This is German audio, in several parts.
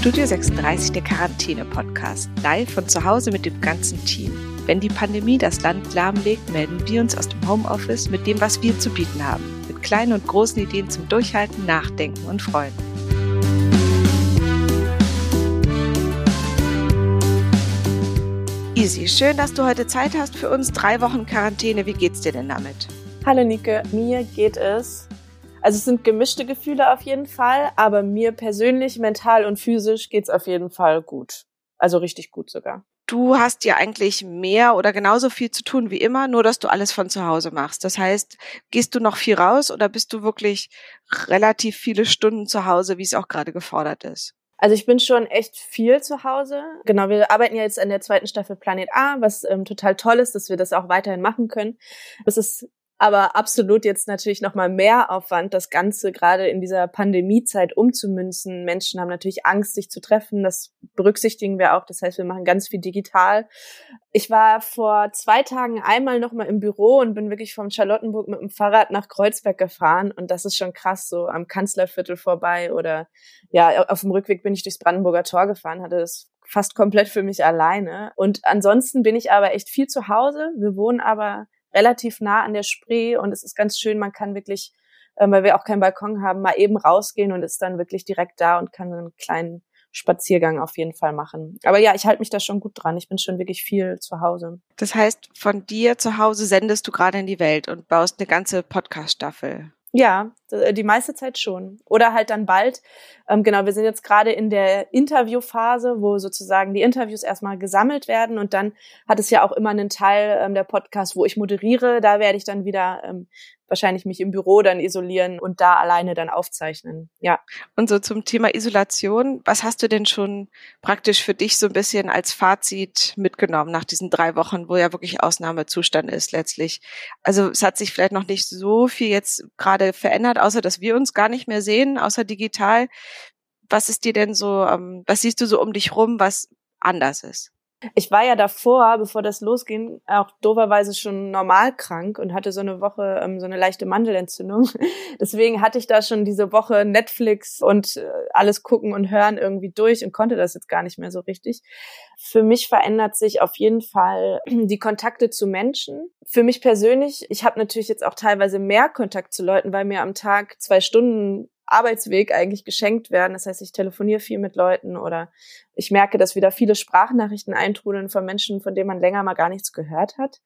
Studio 36, der Quarantäne-Podcast. Live von zu Hause mit dem ganzen Team. Wenn die Pandemie das Land lahmlegt, melden wir uns aus dem Homeoffice mit dem, was wir zu bieten haben. Mit kleinen und großen Ideen zum Durchhalten, Nachdenken und Freuen. Easy, schön, dass du heute Zeit hast für uns. Drei Wochen Quarantäne, wie geht's dir denn damit? Hallo Nike, mir geht es also es sind gemischte Gefühle auf jeden Fall, aber mir persönlich, mental und physisch geht's auf jeden Fall gut. Also richtig gut sogar. Du hast ja eigentlich mehr oder genauso viel zu tun wie immer, nur dass du alles von zu Hause machst. Das heißt, gehst du noch viel raus oder bist du wirklich relativ viele Stunden zu Hause, wie es auch gerade gefordert ist? Also ich bin schon echt viel zu Hause. Genau, wir arbeiten ja jetzt an der zweiten Staffel Planet A, was ähm, total toll ist, dass wir das auch weiterhin machen können. Es ist aber absolut jetzt natürlich noch mal mehr Aufwand, das Ganze gerade in dieser Pandemiezeit umzumünzen. Menschen haben natürlich Angst, sich zu treffen. Das berücksichtigen wir auch. Das heißt, wir machen ganz viel digital. Ich war vor zwei Tagen einmal noch mal im Büro und bin wirklich vom Charlottenburg mit dem Fahrrad nach Kreuzberg gefahren. Und das ist schon krass, so am Kanzlerviertel vorbei oder ja, auf dem Rückweg bin ich durchs Brandenburger Tor gefahren, hatte das fast komplett für mich alleine. Und ansonsten bin ich aber echt viel zu Hause. Wir wohnen aber relativ nah an der Spree und es ist ganz schön, man kann wirklich, äh, weil wir auch keinen Balkon haben, mal eben rausgehen und ist dann wirklich direkt da und kann einen kleinen Spaziergang auf jeden Fall machen. Aber ja, ich halte mich da schon gut dran. Ich bin schon wirklich viel zu Hause. Das heißt, von dir zu Hause sendest du gerade in die Welt und baust eine ganze Podcast-Staffel. Ja, die meiste Zeit schon. Oder halt dann bald. Ähm, genau, wir sind jetzt gerade in der Interviewphase, wo sozusagen die Interviews erstmal gesammelt werden und dann hat es ja auch immer einen Teil ähm, der Podcast, wo ich moderiere. Da werde ich dann wieder ähm, wahrscheinlich mich im Büro dann isolieren und da alleine dann aufzeichnen. Ja. Und so zum Thema Isolation, was hast du denn schon praktisch für dich so ein bisschen als Fazit mitgenommen nach diesen drei Wochen, wo ja wirklich Ausnahmezustand ist letztlich? Also es hat sich vielleicht noch nicht so viel jetzt gerade verändert, außer dass wir uns gar nicht mehr sehen, außer digital. Was ist dir denn so, ähm, was siehst du so um dich rum, was anders ist? Ich war ja davor, bevor das losging, auch doverweise schon normal krank und hatte so eine Woche ähm, so eine leichte Mandelentzündung. Deswegen hatte ich da schon diese Woche Netflix und äh, alles gucken und hören irgendwie durch und konnte das jetzt gar nicht mehr so richtig. Für mich verändert sich auf jeden Fall die Kontakte zu Menschen. Für mich persönlich, ich habe natürlich jetzt auch teilweise mehr Kontakt zu Leuten, weil mir am Tag zwei Stunden Arbeitsweg eigentlich geschenkt werden. Das heißt, ich telefoniere viel mit Leuten oder ich merke, dass wieder viele Sprachnachrichten eintrudeln von Menschen, von denen man länger mal gar nichts gehört hat.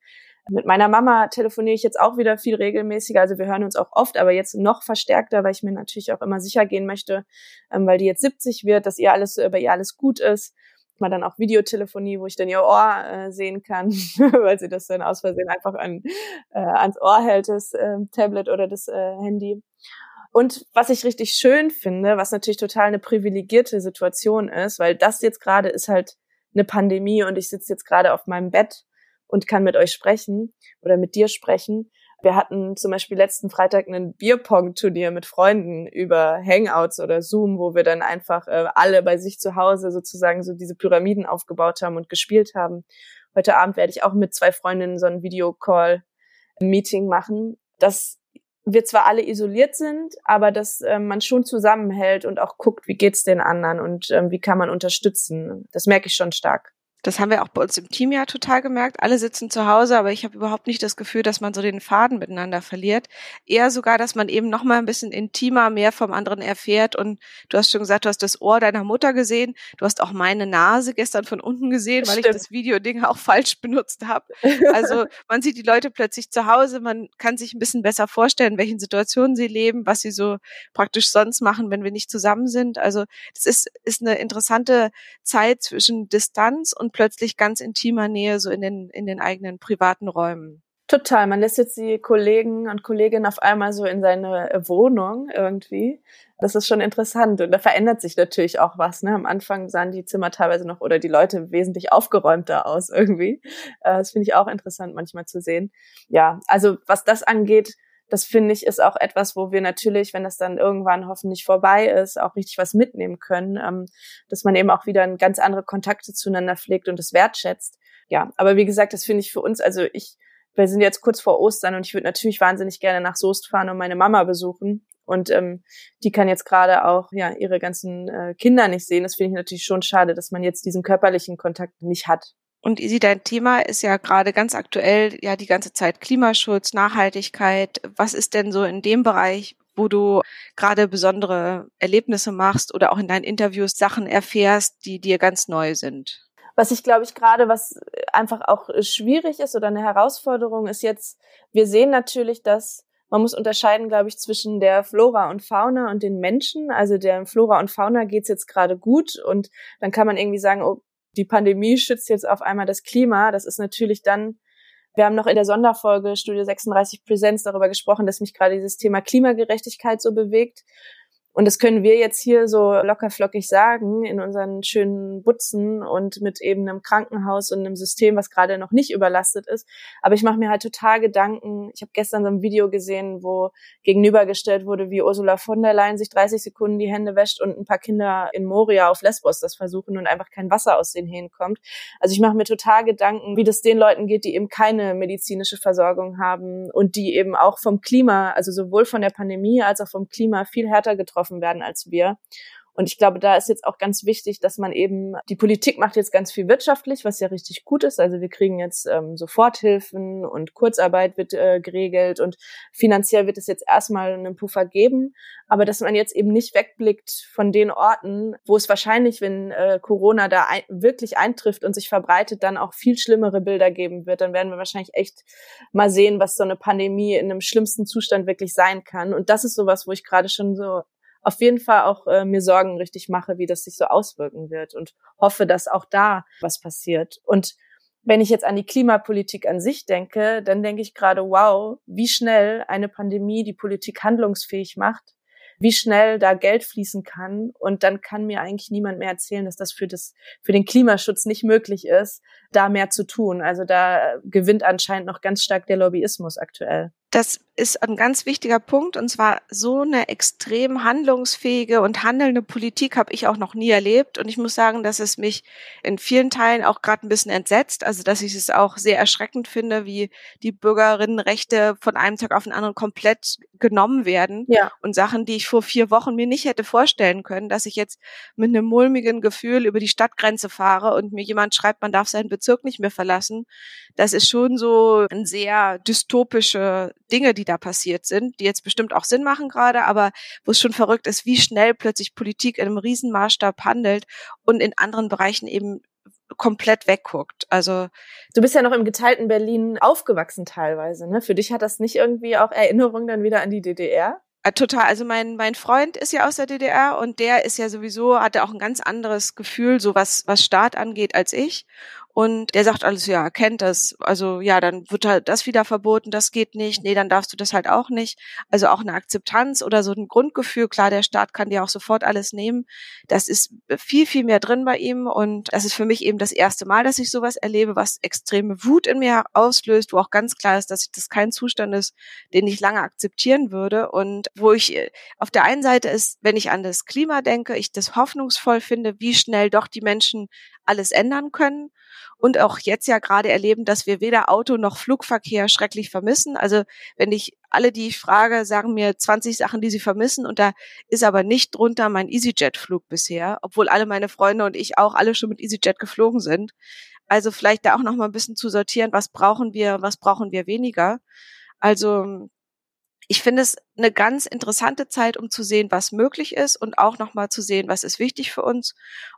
Mit meiner Mama telefoniere ich jetzt auch wieder viel regelmäßiger. Also wir hören uns auch oft, aber jetzt noch verstärkter, weil ich mir natürlich auch immer sicher gehen möchte, ähm, weil die jetzt 70 wird, dass ihr alles, bei ihr alles gut ist. Mal dann auch Videotelefonie, wo ich dann ihr Ohr äh, sehen kann, weil sie das dann aus Versehen einfach an, äh, ans Ohr hält, das äh, Tablet oder das äh, Handy. Und was ich richtig schön finde, was natürlich total eine privilegierte Situation ist, weil das jetzt gerade ist halt eine Pandemie und ich sitze jetzt gerade auf meinem Bett und kann mit euch sprechen oder mit dir sprechen. Wir hatten zum Beispiel letzten Freitag ein Bierpong-Turnier mit Freunden über Hangouts oder Zoom, wo wir dann einfach äh, alle bei sich zu Hause sozusagen so diese Pyramiden aufgebaut haben und gespielt haben. Heute Abend werde ich auch mit zwei Freundinnen so ein Videocall-Meeting machen. Das wir zwar alle isoliert sind, aber dass ähm, man schon zusammenhält und auch guckt, wie geht's den anderen und ähm, wie kann man unterstützen. Das merke ich schon stark. Das haben wir auch bei uns im Team ja total gemerkt. Alle sitzen zu Hause, aber ich habe überhaupt nicht das Gefühl, dass man so den Faden miteinander verliert. Eher sogar, dass man eben noch mal ein bisschen intimer mehr vom anderen erfährt. Und du hast schon gesagt, du hast das Ohr deiner Mutter gesehen. Du hast auch meine Nase gestern von unten gesehen, weil Stimmt. ich das Videoding auch falsch benutzt habe. Also man sieht die Leute plötzlich zu Hause. Man kann sich ein bisschen besser vorstellen, in welchen Situationen sie leben, was sie so praktisch sonst machen, wenn wir nicht zusammen sind. Also das ist, ist eine interessante Zeit zwischen Distanz und plötzlich ganz intimer Nähe so in den, in den eigenen privaten Räumen. Total. Man lässt jetzt die Kollegen und Kolleginnen auf einmal so in seine Wohnung irgendwie. Das ist schon interessant. Und da verändert sich natürlich auch was. Ne? Am Anfang sahen die Zimmer teilweise noch oder die Leute wesentlich aufgeräumter aus irgendwie. Äh, das finde ich auch interessant manchmal zu sehen. Ja, also was das angeht, das finde ich ist auch etwas, wo wir natürlich, wenn das dann irgendwann hoffentlich vorbei ist, auch richtig was mitnehmen können, ähm, dass man eben auch wieder ganz andere Kontakte zueinander pflegt und es wertschätzt. Ja, aber wie gesagt, das finde ich für uns, also ich, wir sind jetzt kurz vor Ostern und ich würde natürlich wahnsinnig gerne nach Soest fahren und meine Mama besuchen. Und ähm, die kann jetzt gerade auch ja ihre ganzen äh, Kinder nicht sehen. Das finde ich natürlich schon schade, dass man jetzt diesen körperlichen Kontakt nicht hat. Und Isi, dein Thema ist ja gerade ganz aktuell, ja die ganze Zeit Klimaschutz, Nachhaltigkeit. Was ist denn so in dem Bereich, wo du gerade besondere Erlebnisse machst oder auch in deinen Interviews Sachen erfährst, die dir ganz neu sind? Was ich glaube ich gerade, was einfach auch schwierig ist oder eine Herausforderung ist jetzt, wir sehen natürlich, dass man muss unterscheiden, glaube ich, zwischen der Flora und Fauna und den Menschen. Also der Flora und Fauna geht's jetzt gerade gut und dann kann man irgendwie sagen, oh, die Pandemie schützt jetzt auf einmal das Klima. Das ist natürlich dann, wir haben noch in der Sonderfolge Studio 36 Präsenz darüber gesprochen, dass mich gerade dieses Thema Klimagerechtigkeit so bewegt. Und das können wir jetzt hier so lockerflockig sagen in unseren schönen Butzen und mit eben einem Krankenhaus und einem System, was gerade noch nicht überlastet ist. Aber ich mache mir halt total Gedanken. Ich habe gestern so ein Video gesehen, wo gegenübergestellt wurde, wie Ursula von der Leyen sich 30 Sekunden die Hände wäscht und ein paar Kinder in Moria auf Lesbos das versuchen und einfach kein Wasser aus den Hähnen kommt. Also ich mache mir total Gedanken, wie das den Leuten geht, die eben keine medizinische Versorgung haben und die eben auch vom Klima, also sowohl von der Pandemie als auch vom Klima viel härter getroffen getroffen werden als wir. Und ich glaube, da ist jetzt auch ganz wichtig, dass man eben, die Politik macht jetzt ganz viel wirtschaftlich, was ja richtig gut ist. Also wir kriegen jetzt ähm, Soforthilfen und Kurzarbeit wird äh, geregelt und finanziell wird es jetzt erstmal einen Puffer geben. Aber dass man jetzt eben nicht wegblickt von den Orten, wo es wahrscheinlich, wenn äh, Corona da ein, wirklich eintrifft und sich verbreitet, dann auch viel schlimmere Bilder geben wird. Dann werden wir wahrscheinlich echt mal sehen, was so eine Pandemie in einem schlimmsten Zustand wirklich sein kann. Und das ist sowas, wo ich gerade schon so auf jeden Fall auch äh, mir Sorgen richtig mache, wie das sich so auswirken wird und hoffe, dass auch da was passiert. Und wenn ich jetzt an die Klimapolitik an sich denke, dann denke ich gerade, wow, wie schnell eine Pandemie die Politik handlungsfähig macht, wie schnell da Geld fließen kann. Und dann kann mir eigentlich niemand mehr erzählen, dass das für das, für den Klimaschutz nicht möglich ist, da mehr zu tun. Also da gewinnt anscheinend noch ganz stark der Lobbyismus aktuell. Das ist ein ganz wichtiger Punkt und zwar so eine extrem handlungsfähige und handelnde Politik habe ich auch noch nie erlebt und ich muss sagen, dass es mich in vielen Teilen auch gerade ein bisschen entsetzt, also dass ich es auch sehr erschreckend finde, wie die Bürgerinnenrechte von einem Tag auf den anderen komplett genommen werden ja. und Sachen, die ich vor vier Wochen mir nicht hätte vorstellen können, dass ich jetzt mit einem mulmigen Gefühl über die Stadtgrenze fahre und mir jemand schreibt, man darf seinen Bezirk nicht mehr verlassen. Das ist schon so ein sehr dystopische Dinge, die da passiert sind, die jetzt bestimmt auch Sinn machen gerade, aber wo es schon verrückt ist, wie schnell plötzlich Politik in einem Riesenmaßstab handelt und in anderen Bereichen eben komplett wegguckt. Also du bist ja noch im geteilten Berlin aufgewachsen teilweise, ne? Für dich hat das nicht irgendwie auch Erinnerungen dann wieder an die DDR? Äh, total. Also mein mein Freund ist ja aus der DDR und der ist ja sowieso hatte auch ein ganz anderes Gefühl, so was was Staat angeht als ich. Und der sagt alles, ja, kennt das. Also ja, dann wird halt das wieder verboten, das geht nicht. Nee, dann darfst du das halt auch nicht. Also auch eine Akzeptanz oder so ein Grundgefühl. Klar, der Staat kann dir auch sofort alles nehmen. Das ist viel, viel mehr drin bei ihm. Und das ist für mich eben das erste Mal, dass ich sowas erlebe, was extreme Wut in mir auslöst, wo auch ganz klar ist, dass das kein Zustand ist, den ich lange akzeptieren würde. Und wo ich äh, auf der einen Seite ist, wenn ich an das Klima denke, ich das hoffnungsvoll finde, wie schnell doch die Menschen alles ändern können und auch jetzt ja gerade erleben, dass wir weder Auto noch Flugverkehr schrecklich vermissen. Also wenn ich alle, die ich frage, sagen mir 20 Sachen, die sie vermissen und da ist aber nicht drunter mein EasyJet-Flug bisher, obwohl alle meine Freunde und ich auch alle schon mit EasyJet geflogen sind. Also vielleicht da auch noch mal ein bisschen zu sortieren, was brauchen wir, was brauchen wir weniger. Also ich finde es eine ganz interessante Zeit, um zu sehen, was möglich ist und auch nochmal zu sehen, was ist wichtig für uns.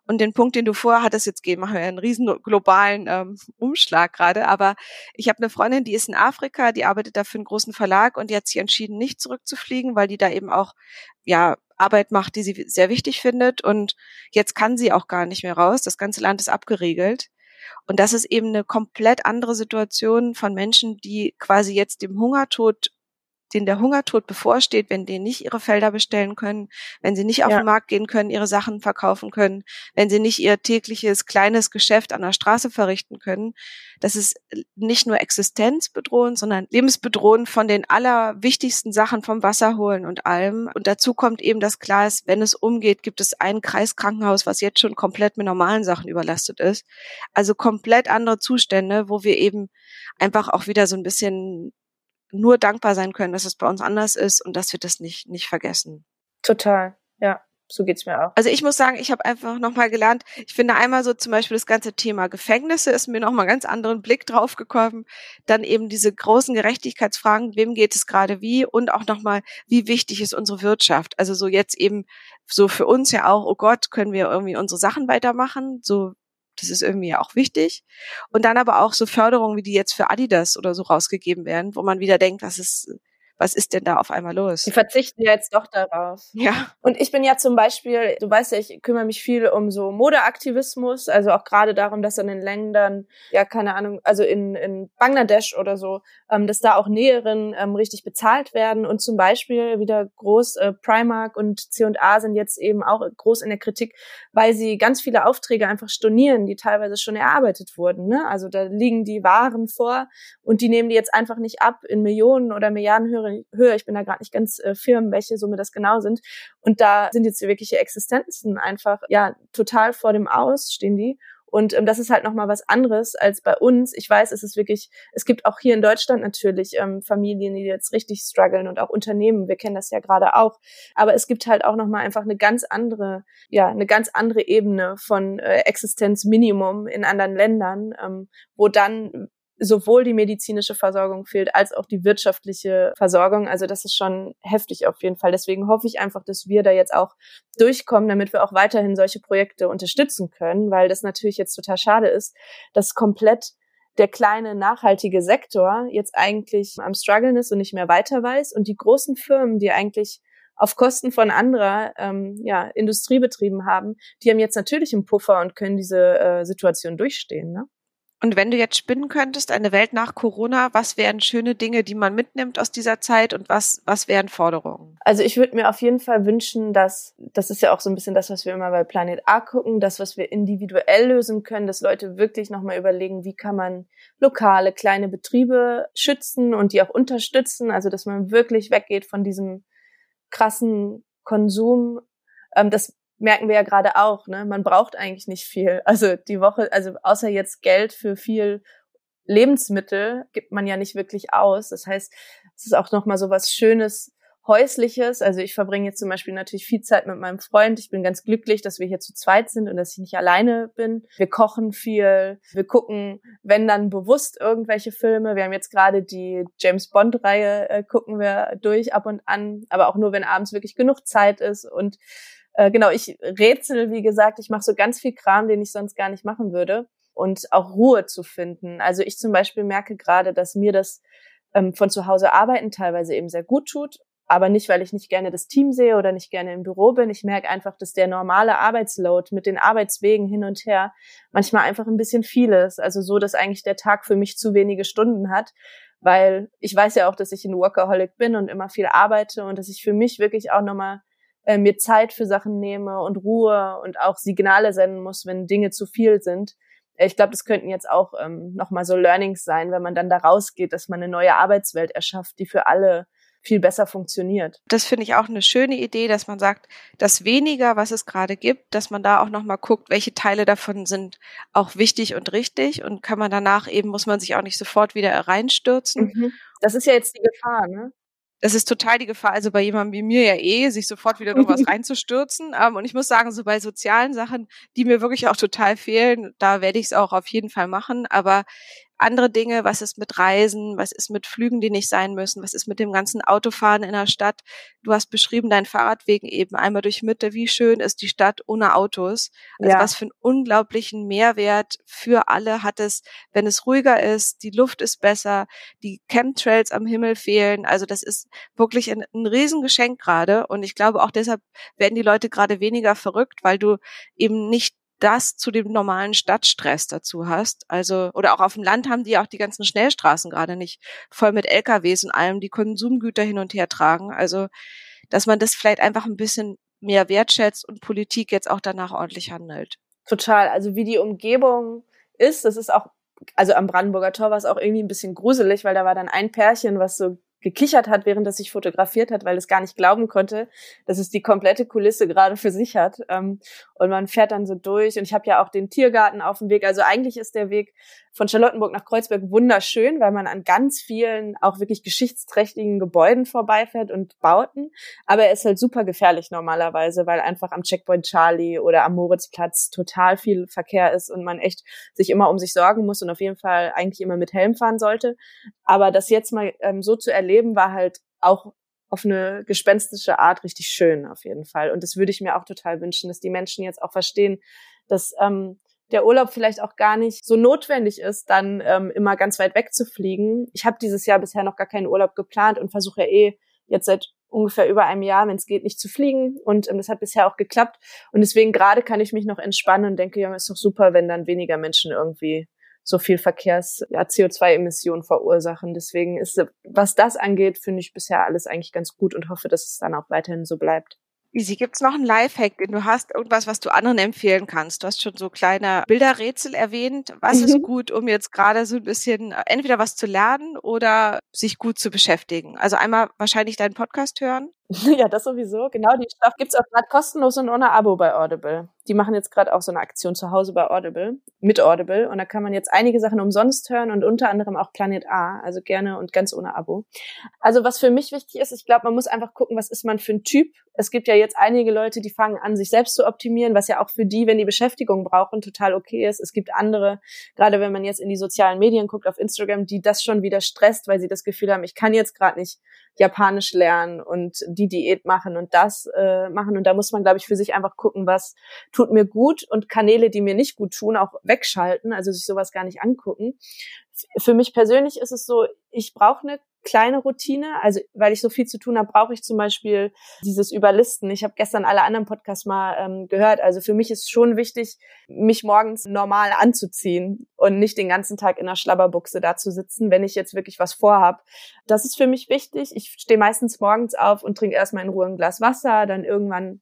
Und den Punkt, den du vorher hattest, jetzt gehen, wir einen riesen globalen ähm, Umschlag gerade. Aber ich habe eine Freundin, die ist in Afrika, die arbeitet da für einen großen Verlag und die hat sich entschieden, nicht zurückzufliegen, weil die da eben auch ja Arbeit macht, die sie sehr wichtig findet. Und jetzt kann sie auch gar nicht mehr raus. Das ganze Land ist abgeriegelt. Und das ist eben eine komplett andere Situation von Menschen, die quasi jetzt dem Hungertod denen der Hungertod bevorsteht, wenn die nicht ihre Felder bestellen können, wenn sie nicht auf ja. den Markt gehen können, ihre Sachen verkaufen können, wenn sie nicht ihr tägliches kleines Geschäft an der Straße verrichten können. Das ist nicht nur existenzbedrohend, sondern lebensbedrohend von den allerwichtigsten Sachen vom Wasser holen und allem. Und dazu kommt eben, dass klar ist, wenn es umgeht, gibt es ein Kreiskrankenhaus, was jetzt schon komplett mit normalen Sachen überlastet ist. Also komplett andere Zustände, wo wir eben einfach auch wieder so ein bisschen nur dankbar sein können, dass es bei uns anders ist und dass wir das nicht, nicht vergessen. Total, ja so geht's mir auch. Also ich muss sagen, ich habe einfach nochmal gelernt, ich finde einmal so zum Beispiel das ganze Thema Gefängnisse ist mir nochmal ganz anderen Blick drauf gekommen. Dann eben diese großen Gerechtigkeitsfragen, wem geht es gerade wie und auch nochmal, wie wichtig ist unsere Wirtschaft. Also so jetzt eben so für uns ja auch, oh Gott, können wir irgendwie unsere Sachen weitermachen, so das ist irgendwie auch wichtig. Und dann aber auch so Förderungen, wie die jetzt für Adidas oder so rausgegeben werden, wo man wieder denkt, was ist, was ist denn da auf einmal los? Die verzichten ja jetzt doch darauf. Ja. Und ich bin ja zum Beispiel, du weißt ja, ich kümmere mich viel um so Modeaktivismus, also auch gerade darum, dass in den Ländern, ja, keine Ahnung, also in, in Bangladesch oder so, ähm, dass da auch Näherinnen ähm, richtig bezahlt werden und zum Beispiel wieder groß äh, Primark und C&A sind jetzt eben auch groß in der Kritik, weil sie ganz viele Aufträge einfach stornieren, die teilweise schon erarbeitet wurden. Ne? Also da liegen die Waren vor und die nehmen die jetzt einfach nicht ab in Millionen oder Milliarden höhere Höhe. Ich bin da gerade nicht ganz äh, firm, welche Summe das genau sind. Und da sind jetzt wirkliche Existenzen einfach, ja, total vor dem Aus stehen die. Und ähm, das ist halt nochmal was anderes als bei uns. Ich weiß, es ist wirklich, es gibt auch hier in Deutschland natürlich ähm, Familien, die jetzt richtig strugglen und auch Unternehmen. Wir kennen das ja gerade auch. Aber es gibt halt auch nochmal einfach eine ganz andere, ja, eine ganz andere Ebene von äh, Existenzminimum in anderen Ländern, ähm, wo dann sowohl die medizinische Versorgung fehlt als auch die wirtschaftliche Versorgung. Also das ist schon heftig auf jeden Fall. Deswegen hoffe ich einfach, dass wir da jetzt auch durchkommen, damit wir auch weiterhin solche Projekte unterstützen können, weil das natürlich jetzt total schade ist, dass komplett der kleine nachhaltige Sektor jetzt eigentlich am struggeln ist und nicht mehr weiter weiß und die großen Firmen, die eigentlich auf Kosten von anderer ähm, ja, Industriebetrieben haben, die haben jetzt natürlich einen Puffer und können diese äh, Situation durchstehen. Ne? Und wenn du jetzt spinnen könntest, eine Welt nach Corona, was wären schöne Dinge, die man mitnimmt aus dieser Zeit und was, was wären Forderungen? Also ich würde mir auf jeden Fall wünschen, dass, das ist ja auch so ein bisschen das, was wir immer bei Planet A gucken, das, was wir individuell lösen können, dass Leute wirklich nochmal überlegen, wie kann man lokale, kleine Betriebe schützen und die auch unterstützen, also dass man wirklich weggeht von diesem krassen Konsum. Ähm, das merken wir ja gerade auch, ne? Man braucht eigentlich nicht viel. Also die Woche, also außer jetzt Geld für viel Lebensmittel gibt man ja nicht wirklich aus. Das heißt, es ist auch nochmal so was Schönes, Häusliches. Also ich verbringe jetzt zum Beispiel natürlich viel Zeit mit meinem Freund. Ich bin ganz glücklich, dass wir hier zu zweit sind und dass ich nicht alleine bin. Wir kochen viel. Wir gucken, wenn dann bewusst irgendwelche Filme. Wir haben jetzt gerade die James Bond Reihe äh, gucken wir durch ab und an, aber auch nur, wenn abends wirklich genug Zeit ist und äh, genau, ich rätsel, wie gesagt, ich mache so ganz viel Kram, den ich sonst gar nicht machen würde. Und auch Ruhe zu finden. Also ich zum Beispiel merke gerade, dass mir das ähm, von zu Hause arbeiten teilweise eben sehr gut tut. Aber nicht, weil ich nicht gerne das Team sehe oder nicht gerne im Büro bin. Ich merke einfach, dass der normale Arbeitsload mit den Arbeitswegen hin und her manchmal einfach ein bisschen viel ist. Also so, dass eigentlich der Tag für mich zu wenige Stunden hat. Weil ich weiß ja auch, dass ich ein Workaholic bin und immer viel arbeite und dass ich für mich wirklich auch nochmal äh, mir Zeit für Sachen nehme und Ruhe und auch Signale senden muss, wenn Dinge zu viel sind. Äh, ich glaube, das könnten jetzt auch ähm, nochmal so Learnings sein, wenn man dann da rausgeht, dass man eine neue Arbeitswelt erschafft, die für alle viel besser funktioniert. Das finde ich auch eine schöne Idee, dass man sagt, das weniger, was es gerade gibt, dass man da auch nochmal guckt, welche Teile davon sind auch wichtig und richtig und kann man danach eben, muss man sich auch nicht sofort wieder reinstürzen. Mhm. Das ist ja jetzt die Gefahr, ne? Das ist total die Gefahr, also bei jemandem wie mir ja eh, sich sofort wieder noch was reinzustürzen. Ähm, und ich muss sagen, so bei sozialen Sachen, die mir wirklich auch total fehlen, da werde ich es auch auf jeden Fall machen. Aber andere Dinge, was ist mit Reisen, was ist mit Flügen, die nicht sein müssen, was ist mit dem ganzen Autofahren in der Stadt. Du hast beschrieben, dein Fahrradweg eben einmal durch Mitte, wie schön ist die Stadt ohne Autos. Also ja. was für einen unglaublichen Mehrwert für alle hat es, wenn es ruhiger ist, die Luft ist besser, die Chemtrails am Himmel fehlen. Also das ist wirklich ein, ein Riesengeschenk gerade. Und ich glaube auch deshalb werden die Leute gerade weniger verrückt, weil du eben nicht das zu dem normalen Stadtstress dazu hast. Also, oder auch auf dem Land haben die auch die ganzen Schnellstraßen gerade nicht voll mit LKWs und allem, die Konsumgüter hin und her tragen. Also, dass man das vielleicht einfach ein bisschen mehr wertschätzt und Politik jetzt auch danach ordentlich handelt. Total. Also, wie die Umgebung ist, das ist auch, also am Brandenburger Tor war es auch irgendwie ein bisschen gruselig, weil da war dann ein Pärchen, was so gekichert hat, während er sich fotografiert hat, weil es gar nicht glauben konnte, dass es die komplette Kulisse gerade für sich hat. Ähm, und man fährt dann so durch. Und ich habe ja auch den Tiergarten auf dem Weg. Also eigentlich ist der Weg von Charlottenburg nach Kreuzberg wunderschön, weil man an ganz vielen auch wirklich geschichtsträchtigen Gebäuden vorbeifährt und Bauten. Aber er ist halt super gefährlich normalerweise, weil einfach am Checkpoint Charlie oder am Moritzplatz total viel Verkehr ist und man echt sich immer um sich sorgen muss und auf jeden Fall eigentlich immer mit Helm fahren sollte. Aber das jetzt mal ähm, so zu erleben, war halt auch auf eine gespenstische Art richtig schön auf jeden Fall. Und das würde ich mir auch total wünschen, dass die Menschen jetzt auch verstehen, dass ähm, der Urlaub vielleicht auch gar nicht so notwendig ist, dann ähm, immer ganz weit weg zu fliegen. Ich habe dieses Jahr bisher noch gar keinen Urlaub geplant und versuche ja eh jetzt seit ungefähr über einem Jahr, wenn es geht, nicht zu fliegen. Und ähm, das hat bisher auch geklappt. Und deswegen gerade kann ich mich noch entspannen und denke, ja, ist doch super, wenn dann weniger Menschen irgendwie so viel Verkehrs, ja, CO2-Emissionen verursachen. Deswegen ist, was das angeht, finde ich bisher alles eigentlich ganz gut und hoffe, dass es dann auch weiterhin so bleibt. Easy, gibt's noch einen Lifehack, den du hast, irgendwas, was du anderen empfehlen kannst? Du hast schon so kleine Bilderrätsel erwähnt. Was mhm. ist gut, um jetzt gerade so ein bisschen entweder was zu lernen oder sich gut zu beschäftigen? Also einmal wahrscheinlich deinen Podcast hören. Ja, das sowieso. Genau, die Staff gibt's auch gerade kostenlos und ohne Abo bei Audible. Die machen jetzt gerade auch so eine Aktion zu Hause bei Audible, mit Audible. Und da kann man jetzt einige Sachen umsonst hören und unter anderem auch Planet A, also gerne und ganz ohne Abo. Also was für mich wichtig ist, ich glaube, man muss einfach gucken, was ist man für ein Typ. Es gibt ja jetzt einige Leute, die fangen an, sich selbst zu optimieren, was ja auch für die, wenn die Beschäftigung brauchen, total okay ist. Es gibt andere, gerade wenn man jetzt in die sozialen Medien guckt, auf Instagram, die das schon wieder stresst, weil sie das Gefühl haben, ich kann jetzt gerade nicht Japanisch lernen und die Diät machen und das äh, machen. Und da muss man, glaube ich, für sich einfach gucken, was tut mir gut und Kanäle, die mir nicht gut tun, auch wegschalten, also sich sowas gar nicht angucken. Für mich persönlich ist es so, ich brauche eine kleine Routine. Also weil ich so viel zu tun habe, brauche ich zum Beispiel dieses Überlisten. Ich habe gestern alle anderen Podcasts mal ähm, gehört. Also für mich ist schon wichtig, mich morgens normal anzuziehen und nicht den ganzen Tag in der Schlabberbuchse da zu sitzen, wenn ich jetzt wirklich was vorhab. Das ist für mich wichtig. Ich stehe meistens morgens auf und trinke erstmal in Ruhe ein Glas Wasser, dann irgendwann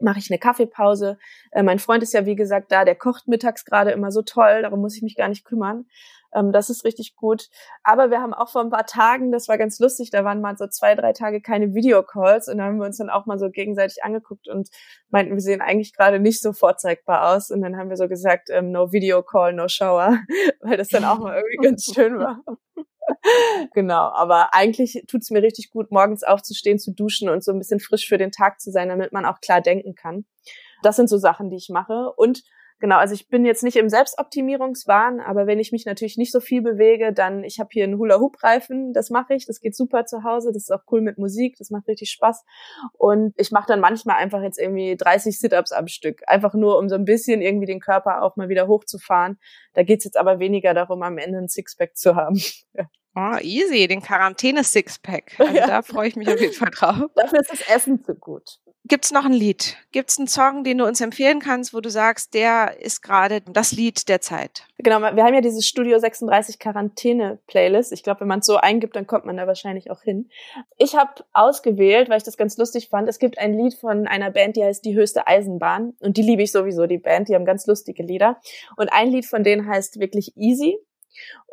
mache ich eine Kaffeepause. Äh, mein Freund ist ja, wie gesagt, da, der kocht mittags gerade immer so toll, darum muss ich mich gar nicht kümmern. Ähm, das ist richtig gut. Aber wir haben auch vor ein paar Tagen, das war ganz lustig, da waren mal so zwei, drei Tage keine Videocalls und da haben wir uns dann auch mal so gegenseitig angeguckt und meinten, wir sehen eigentlich gerade nicht so vorzeigbar aus. Und dann haben wir so gesagt, ähm, no Video Call, no Shower, weil das dann auch mal irgendwie ganz schön war. genau, aber eigentlich tut's mir richtig gut, morgens aufzustehen, zu duschen und so ein bisschen frisch für den Tag zu sein, damit man auch klar denken kann. Das sind so Sachen, die ich mache. Und Genau, also ich bin jetzt nicht im Selbstoptimierungswahn, aber wenn ich mich natürlich nicht so viel bewege, dann ich habe hier einen Hula-Hoop-Reifen, das mache ich, das geht super zu Hause, das ist auch cool mit Musik, das macht richtig Spaß und ich mache dann manchmal einfach jetzt irgendwie 30 Sit-ups am Stück, einfach nur um so ein bisschen irgendwie den Körper auch mal wieder hochzufahren. Da geht's jetzt aber weniger darum, am Ende ein Sixpack zu haben. Oh, easy, den Quarantäne-Sixpack. Also ja. da freue ich mich auf jeden Fall drauf. Dafür ist das Essen zu gut. Gibt's noch ein Lied? Gibt's einen Song, den du uns empfehlen kannst, wo du sagst, der ist gerade das Lied der Zeit? Genau, wir haben ja dieses Studio 36 Quarantäne Playlist. Ich glaube, wenn man es so eingibt, dann kommt man da wahrscheinlich auch hin. Ich habe ausgewählt, weil ich das ganz lustig fand. Es gibt ein Lied von einer Band, die heißt Die höchste Eisenbahn und die liebe ich sowieso, die Band, die haben ganz lustige Lieder und ein Lied von denen heißt wirklich Easy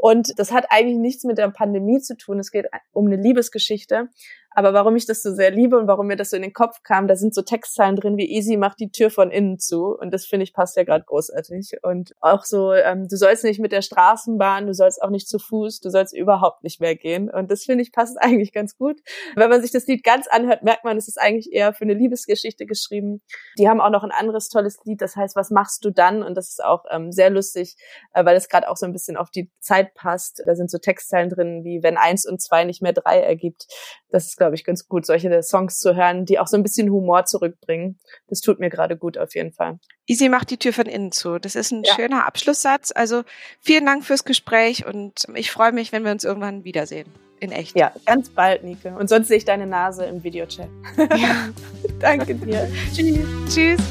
und das hat eigentlich nichts mit der Pandemie zu tun. Es geht um eine Liebesgeschichte. Aber warum ich das so sehr liebe und warum mir das so in den Kopf kam, da sind so Textzeilen drin wie Easy macht die Tür von innen zu. Und das finde ich passt ja gerade großartig. Und auch so, ähm, du sollst nicht mit der Straßenbahn, du sollst auch nicht zu Fuß, du sollst überhaupt nicht mehr gehen. Und das finde ich passt eigentlich ganz gut. Wenn man sich das Lied ganz anhört, merkt man, es ist eigentlich eher für eine Liebesgeschichte geschrieben. Die haben auch noch ein anderes tolles Lied, das heißt, was machst du dann? Und das ist auch ähm, sehr lustig, äh, weil es gerade auch so ein bisschen auf die Zeit passt. Da sind so Textzeilen drin, wie wenn eins und zwei nicht mehr drei ergibt. Das ist glaube ich, ganz gut, solche Songs zu hören, die auch so ein bisschen Humor zurückbringen. Das tut mir gerade gut auf jeden Fall. Easy macht die Tür von innen zu. Das ist ein ja. schöner Abschlusssatz. Also vielen Dank fürs Gespräch und ich freue mich, wenn wir uns irgendwann wiedersehen. In echt. Ja, ganz bald, Nike. Und sonst sehe ich deine Nase im Videochat. Ja. Danke dir. Tschüss. Tschüss.